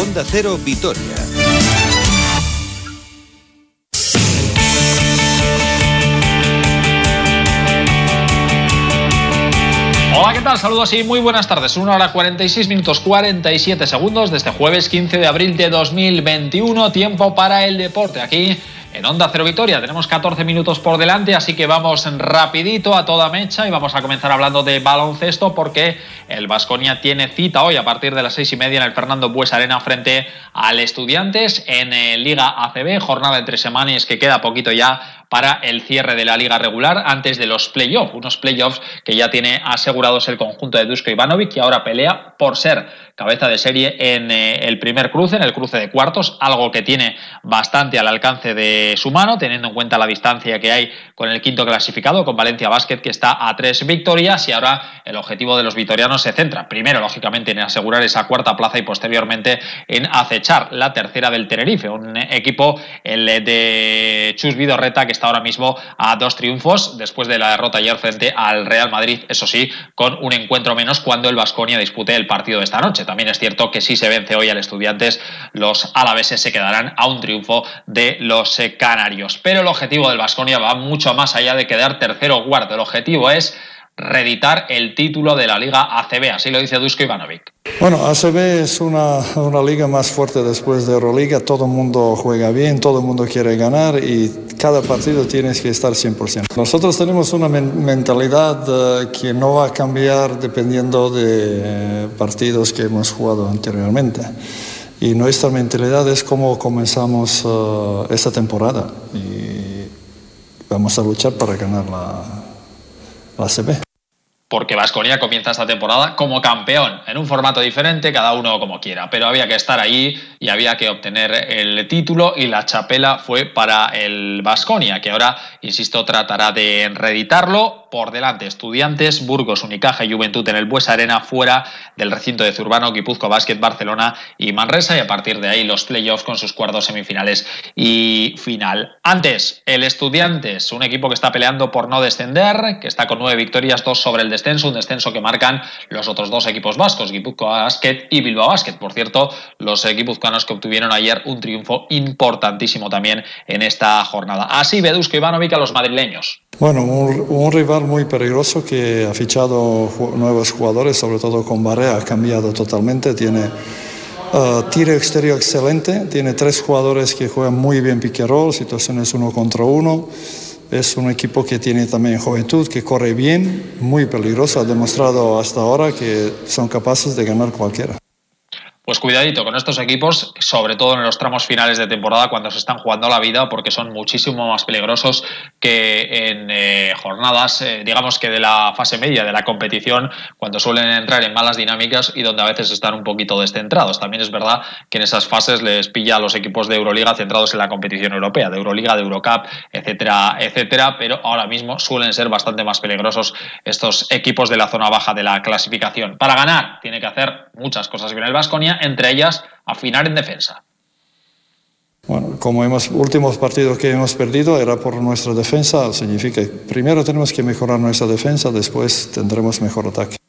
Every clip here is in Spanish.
Onda Cero Vitoria. ¿Qué tal? Saludos y muy buenas tardes. Una hora 46 minutos 47 segundos desde jueves 15 de abril de 2021. Tiempo para el deporte aquí en Onda Cero Victoria. Tenemos 14 minutos por delante, así que vamos rapidito a toda mecha y vamos a comenzar hablando de baloncesto porque el Vasconia tiene cita hoy a partir de las seis y media en el Fernando Bues Arena frente al Estudiantes en eh, Liga ACB, jornada entre semanas que queda poquito ya para el cierre de la liga regular antes de los playoffs, unos playoffs que ya tiene asegurados el conjunto de Dusko Ivanovic y ahora pelea por ser cabeza de serie en eh, el primer cruce, en el cruce de cuartos, algo que tiene bastante al alcance de su mano, teniendo en cuenta la distancia que hay con el quinto clasificado, con Valencia Basket, que está a tres victorias, y ahora el objetivo de los vitorianos se centra, primero, lógicamente, en asegurar esa cuarta plaza y posteriormente en acechar la tercera del Tenerife, un equipo, el de Chus Vidorreta, que está ahora mismo a dos triunfos después de la derrota ayer frente al Real Madrid, eso sí, con un encuentro menos cuando el Vasconia dispute el partido de esta noche. También es cierto que si se vence hoy al Estudiantes, los alaveses se quedarán a un triunfo de los canarios. Pero el objetivo del Vasconia va mucho más allá de quedar tercero o cuarto. El objetivo es reeditar el título de la Liga ACB, así lo dice Dusko Ivanovic. Bueno, ACB es una, una, liga más fuerte después de Euroliga, todo el mundo juega bien, todo el mundo quiere ganar y cada partido tienes que estar 100%. Nosotros tenemos una mentalidad eh, que no va a cambiar dependiendo de eh, partidos que hemos jugado anteriormente. Y nuestra mentalidad es como comenzamos uh, esta temporada y vamos a luchar para ganar la, porque Vasconia comienza esta temporada como campeón, en un formato diferente, cada uno como quiera, pero había que estar allí y había que obtener el título y la chapela fue para el Vasconia, que ahora, insisto, tratará de reeditarlo por delante Estudiantes, Burgos, Unicaja y Juventud en el Buesa Arena fuera del recinto de Zurbano, Guipuzco Basket, Barcelona y Manresa y a partir de ahí los playoffs con sus cuartos semifinales y final. Antes, el Estudiantes, un equipo que está peleando por no descender, que está con nueve victorias, dos sobre el descenso, un descenso que marcan los otros dos equipos vascos, Guipuzco Basket y Bilbao Basket. Por cierto, los guipuzcoanos que obtuvieron ayer un triunfo importantísimo también en esta jornada. Así Bedusco Ivanovic a los madrileños. Bueno, un, rival muy peligroso que ha fichado nuevos jugadores, sobre todo con Barrea, ha cambiado totalmente, tiene uh, tiro exterior excelente, tiene tres jugadores que juegan muy bien roll, situaciones uno contra uno. Es un equipo que tiene también juventud, que corre bien, muy peligroso, ha demostrado hasta ahora que son capaces de ganar cualquiera pues cuidadito con estos equipos, sobre todo en los tramos finales de temporada cuando se están jugando la vida, porque son muchísimo más peligrosos que en eh, jornadas, eh, digamos que de la fase media de la competición, cuando suelen entrar en malas dinámicas y donde a veces están un poquito descentrados. También es verdad que en esas fases les pilla a los equipos de Euroliga centrados en la competición europea, de Euroliga, de Eurocup, etcétera, etcétera, pero ahora mismo suelen ser bastante más peligrosos estos equipos de la zona baja de la clasificación. Para ganar, tiene que hacer muchas cosas bien el Vasconia entre ellas afinar en defensa. Bueno, como hemos últimos partidos que hemos perdido era por nuestra defensa, significa primero tenemos que mejorar nuestra defensa, después tendremos mejor ataque.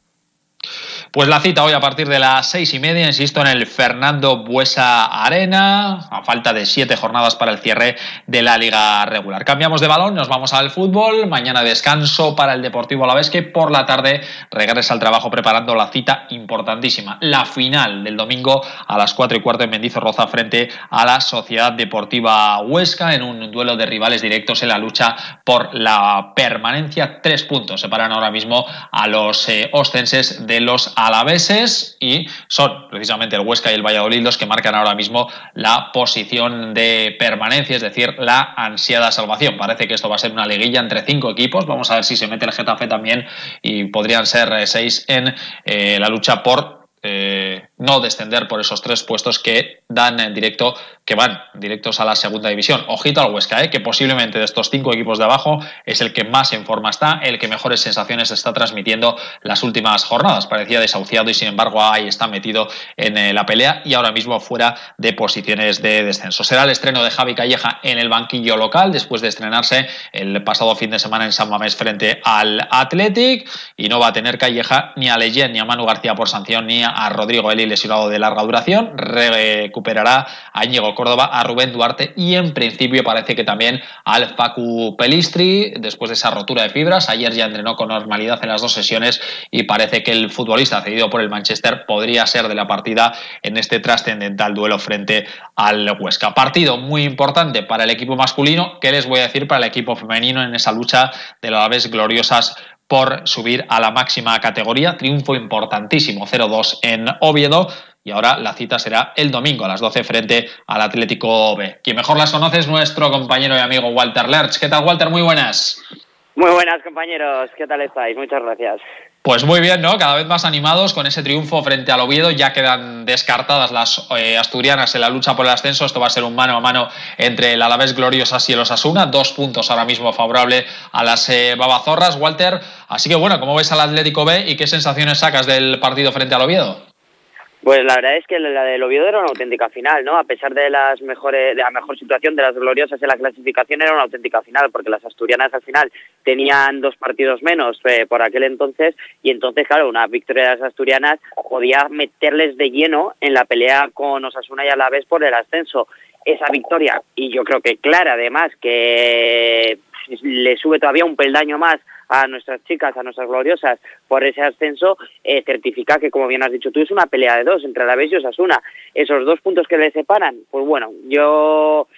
Pues la cita hoy a partir de las seis y media, insisto, en el Fernando Buesa Arena, a falta de siete jornadas para el cierre de la liga regular. Cambiamos de balón, nos vamos al fútbol. Mañana descanso para el Deportivo Alavés, que por la tarde regresa al trabajo preparando la cita importantísima, la final del domingo a las cuatro y cuarto en Mendizorroza frente a la Sociedad Deportiva Huesca en un duelo de rivales directos en la lucha por la permanencia. Tres puntos separan ahora mismo a los eh, ostenses de los alaveses y son precisamente el Huesca y el Valladolid los que marcan ahora mismo la posición de permanencia, es decir, la ansiada salvación. Parece que esto va a ser una liguilla entre cinco equipos. Vamos a ver si se mete el Getafe también y podrían ser eh, seis en eh, la lucha por eh, no descender por esos tres puestos que dan en directo, que van directos a la segunda división. Ojito al Huesca, ¿eh? que posiblemente de estos cinco equipos de abajo es el que más en forma está, el que mejores sensaciones está transmitiendo las últimas jornadas. Parecía desahuciado y sin embargo ahí está metido en eh, la pelea y ahora mismo fuera de posiciones de descenso. Será el estreno de Javi Calleja en el banquillo local después de estrenarse el pasado fin de semana en San Mamés frente al Athletic y no va a tener Calleja ni a Leyen ni a Manu García por sanción ni a Rodrigo Eli lesionado de larga duración. Recuperará a Íñigo Córdoba, a Rubén Duarte y en principio parece que también al Facu Pelistri después de esa rotura de fibras. Ayer ya entrenó con normalidad en las dos sesiones y parece que el futbolista cedido por el Manchester podría ser de la partida en este trascendental duelo frente al Huesca. Partido muy importante para el equipo masculino. ¿Qué les voy a decir para el equipo femenino en esa lucha de la vez gloriosas por subir a la máxima categoría. Triunfo importantísimo, 0-2 en Oviedo. Y ahora la cita será el domingo a las 12 frente al Atlético B. Quien mejor las conoce es nuestro compañero y amigo Walter Lerch. ¿Qué tal, Walter? Muy buenas. Muy buenas, compañeros. ¿Qué tal estáis? Muchas gracias. Pues muy bien, ¿no? Cada vez más animados con ese triunfo frente al Oviedo. Ya quedan descartadas las eh, asturianas en la lucha por el ascenso. Esto va a ser un mano a mano entre el Alavés Gloriosas y el Osasuna. Dos puntos ahora mismo favorable a las eh, Babazorras, Walter. Así que bueno, ¿cómo ves al Atlético B y qué sensaciones sacas del partido frente al Oviedo? Pues la verdad es que la del Oviedo era una auténtica final, ¿no? A pesar de las mejores, de la mejor situación de las gloriosas en la clasificación, era una auténtica final, porque las asturianas al final tenían dos partidos menos eh, por aquel entonces, y entonces, claro, una victoria de las asturianas podía meterles de lleno en la pelea con Osasuna y Alavés por el ascenso. Esa victoria, y yo creo que clara además, que le sube todavía un peldaño más a nuestras chicas, a nuestras gloriosas, por ese ascenso, eh, certifica que, como bien has dicho tú, es una pelea de dos entre Alavés y Osasuna. Esos dos puntos que le separan, pues bueno, yo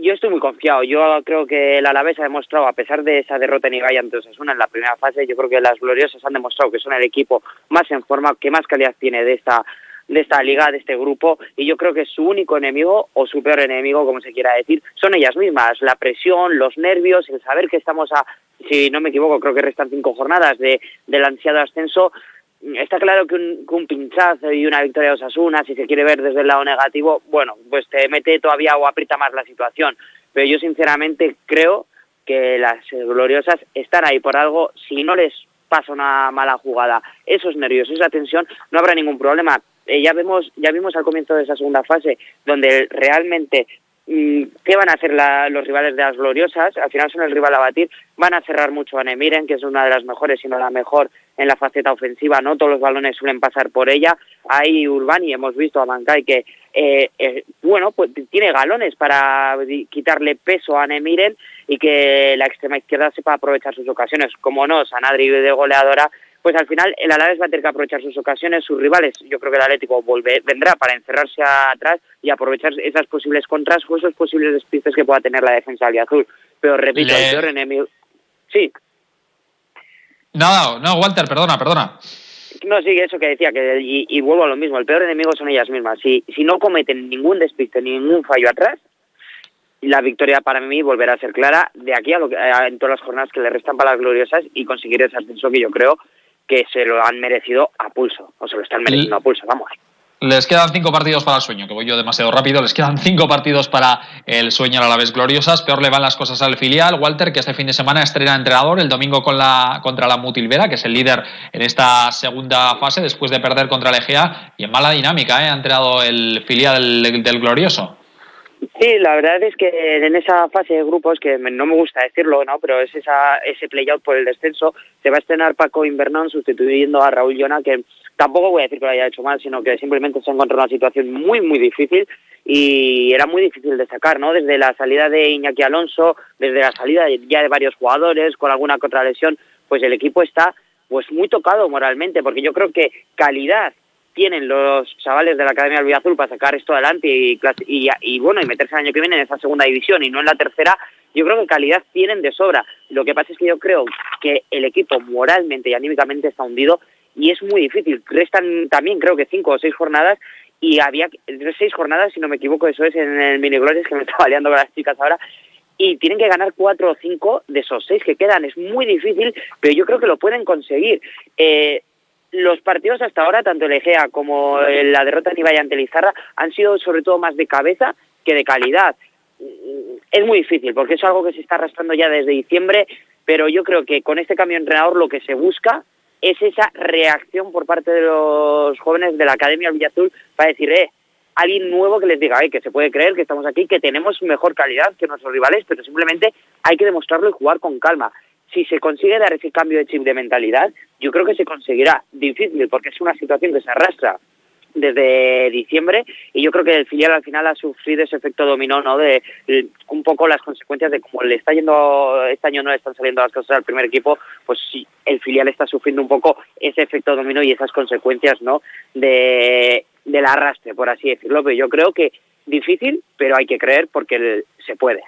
yo estoy muy confiado. Yo creo que el Alavés ha demostrado, a pesar de esa derrota en Igaya ante Osasuna en la primera fase, yo creo que las gloriosas han demostrado que son el equipo más en forma, que más calidad tiene de esta de esta liga, de este grupo, y yo creo que su único enemigo, o su peor enemigo, como se quiera decir, son ellas mismas, la presión, los nervios, el saber que estamos a, si no me equivoco, creo que restan cinco jornadas de, del ansiado ascenso, está claro que un, pinchazo y una victoria de Osasuna, si se quiere ver desde el lado negativo, bueno, pues te mete todavía o aprieta más la situación. Pero yo sinceramente creo que las gloriosas están ahí por algo. Si no les pasa una mala jugada, esos nervios, esa tensión, no habrá ningún problema. Eh, ya vemos, ya vimos al comienzo de esa segunda fase, donde realmente mm, qué van a hacer los rivales de las gloriosas, al final son el rival a batir, van a cerrar mucho a Nemiren, que es una de las mejores, si no la mejor en la faceta ofensiva, no todos los balones suelen pasar por ella. Hay Urbani, hemos visto a Mancay que, eh, eh, bueno, pues tiene galones para quitarle peso a Nemiren y que la extrema izquierda sepa aprovechar sus ocasiones. Como no, Sanadri de goleadora pues al final el Alavés va a tener que aprovechar sus ocasiones, sus rivales. Yo creo que el Atlético volver, vendrá para encerrarse atrás y aprovechar esas posibles contras o esos posibles despistes que pueda tener la defensa azul. Pero repito, el peor enemigo. Sí. No, no, Walter, perdona, perdona. No, sí, eso que decía, que y, vuelvo a lo mismo, el peor enemigo son ellas mismas. Si, si no cometen ningún despiste, ningún fallo atrás, la victoria para mí volverá a ser clara de aquí a, lo que, en todas las jornadas que le restan para las gloriosas y conseguir ese ascenso que yo creo que se lo han merecido a pulso, o se lo están mereciendo a pulso, vamos. Les quedan cinco partidos para el sueño, que voy yo demasiado rápido. Les quedan cinco partidos para el sueño a la vez gloriosas. Peor le van las cosas al filial. Walter, que este fin de semana estrena entrenador el domingo con la, contra la Mutilvera, que es el líder en esta segunda fase después de perder contra el Egea. Y en mala dinámica, ¿eh? ha entrenado el filial del Glorioso. Sí, la verdad es que en esa fase de grupos, que no me gusta decirlo, ¿no? pero es esa, ese play-out por el descenso, se va a estrenar Paco Invernón sustituyendo a Raúl Llona, que tampoco voy a decir que lo haya hecho mal, sino que simplemente se ha encontrado una situación muy, muy difícil y era muy difícil de sacar, ¿no? Desde la salida de Iñaki Alonso, desde la salida ya de varios jugadores con alguna contralesión, pues el equipo está pues muy tocado moralmente, porque yo creo que calidad tienen los chavales de la Academia del Azul para sacar esto adelante y, y, bueno, y meterse el año que viene en esa segunda división y no en la tercera, yo creo que calidad tienen de sobra. Lo que pasa es que yo creo que el equipo moralmente y anímicamente está hundido y es muy difícil. Restan también creo que cinco o seis jornadas y había seis jornadas, si no me equivoco, eso es en el mini que me estaba liando con las chicas ahora, y tienen que ganar cuatro o cinco de esos seis que quedan. Es muy difícil, pero yo creo que lo pueden conseguir. Eh, los partidos hasta ahora, tanto el Egea como la derrota en Ibai ante Lizarra, han sido sobre todo más de cabeza que de calidad. Es muy difícil porque es algo que se está arrastrando ya desde diciembre, pero yo creo que con este cambio de entrenador lo que se busca es esa reacción por parte de los jóvenes de la Academia Villazul para decir, eh, alguien nuevo que les diga, que se puede creer que estamos aquí, que tenemos mejor calidad que nuestros rivales, pero simplemente hay que demostrarlo y jugar con calma si se consigue dar ese cambio de chip de mentalidad, yo creo que se conseguirá. Difícil, porque es una situación que se arrastra desde diciembre y yo creo que el filial al final ha sufrido ese efecto dominó, ¿no? De, un poco las consecuencias de cómo le está yendo este año no le están saliendo las cosas al primer equipo, pues sí, el filial está sufriendo un poco ese efecto dominó y esas consecuencias, ¿no? De del arrastre, por así decirlo, pero yo creo que difícil, pero hay que creer porque se puede.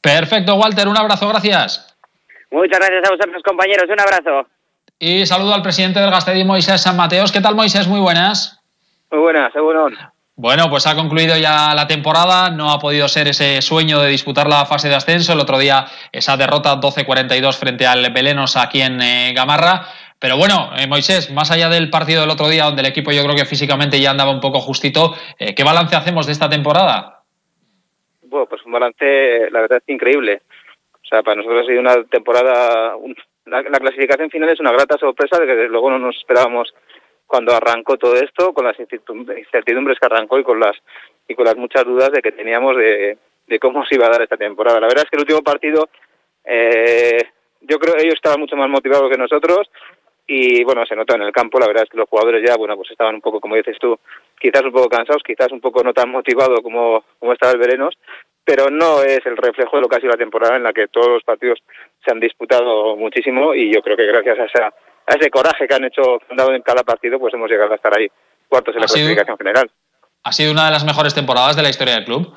Perfecto, Walter, un abrazo, gracias. Muchas gracias a vosotros, compañeros, un abrazo. Y saludo al presidente del Gastedi, Moisés San Mateos. ¿Qué tal, Moisés? Muy buenas. Muy buenas, seguro. Bueno, pues ha concluido ya la temporada, no ha podido ser ese sueño de disputar la fase de ascenso, el otro día esa derrota 12-42 frente al Belenos aquí en eh, Gamarra, pero bueno, eh, Moisés, más allá del partido del otro día, donde el equipo yo creo que físicamente ya andaba un poco justito, eh, ¿qué balance hacemos de esta temporada? Bueno, pues un balance, la verdad, es increíble. O sea, para nosotros ha sido una temporada, la, clasificación final es una grata sorpresa de que luego no nos esperábamos cuando arrancó todo esto, con las incertidumbres que arrancó y con las y con las muchas dudas de que teníamos de, cómo se iba a dar esta temporada. La verdad es que el último partido, eh, yo creo que ellos estaban mucho más motivados que nosotros y bueno, se nota en el campo, la verdad es que los jugadores ya, bueno, pues estaban un poco, como dices tú, quizás un poco cansados, quizás un poco no tan motivados como, como estaba el Verenos, pero no es el reflejo de lo que ha sido la temporada en la que todos los partidos se han disputado muchísimo y yo creo que gracias a esa a ese coraje que han hecho, dado en cada partido, pues hemos llegado a estar ahí, cuartos en la clasificación general. ¿Ha sido una de las mejores temporadas de la historia del club?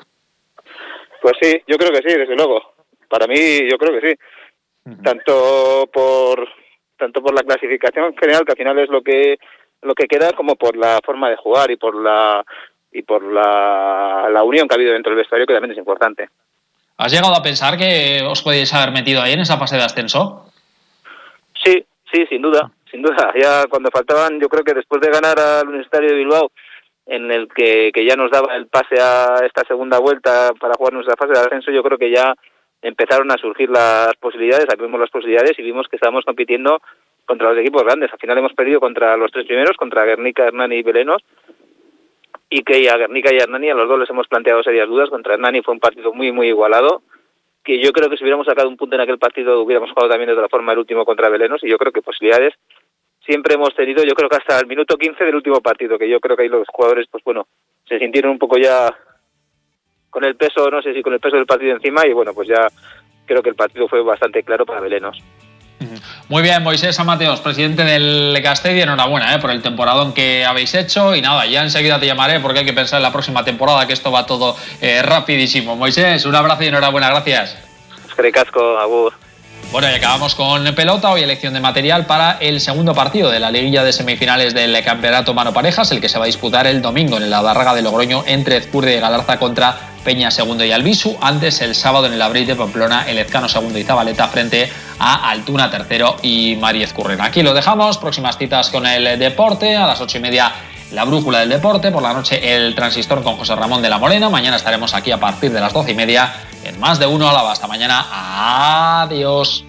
Pues sí, yo creo que sí, desde luego. Para mí, yo creo que sí. Tanto por tanto por la clasificación general, que al final es lo que lo que queda, como por la forma de jugar y por la y por la, la unión que ha habido dentro del vestuario, que también es importante. ¿Has llegado a pensar que os podéis haber metido ahí en esa fase de ascenso? Sí, Sí, sin duda, sin duda. Ya cuando faltaban, yo creo que después de ganar al Universitario de Bilbao, en el que, que ya nos daba el pase a esta segunda vuelta para jugar nuestra fase de ascenso, yo creo que ya empezaron a surgir las posibilidades, vimos las posibilidades y vimos que estábamos compitiendo contra los equipos grandes. Al final hemos perdido contra los tres primeros, contra Guernica, Hernani y Belenos, y que a Guernica y a Hernani a los dos les hemos planteado serias dudas. Contra Hernani fue un partido muy, muy igualado que yo creo que si hubiéramos sacado un punto en aquel partido hubiéramos jugado también de otra forma el último contra Belenos y yo creo que posibilidades siempre hemos tenido, yo creo que hasta el minuto 15 del último partido, que yo creo que ahí los jugadores, pues bueno, se sintieron un poco ya con el peso, no sé si con el peso del partido encima y bueno, pues ya creo que el partido fue bastante claro para Belenos. Muy bien, Moisés Amateos, presidente del Castell, enhorabuena ¿eh? por el temporadón que habéis hecho. Y nada, ya enseguida te llamaré porque hay que pensar en la próxima temporada, que esto va todo eh, rapidísimo. Moisés, un abrazo y enhorabuena, gracias. Recasco, agur. Bueno, y acabamos con pelota. Hoy elección de material para el segundo partido de la liguilla de semifinales del Campeonato Mano Parejas, el que se va a disputar el domingo en la Barraga de Logroño entre Ezcurde y Galarza contra Peña segundo y Albisu. Antes, el sábado en el Abril de Pamplona, el Ezcano segundo y Zabaleta frente a Altuna tercero y Mariez Curren. Aquí lo dejamos. Próximas citas con el deporte a las ocho y media. La brújula del deporte, por la noche el transistor con José Ramón de la Morena. Mañana estaremos aquí a partir de las doce y media en más de uno a la Hasta mañana. Adiós.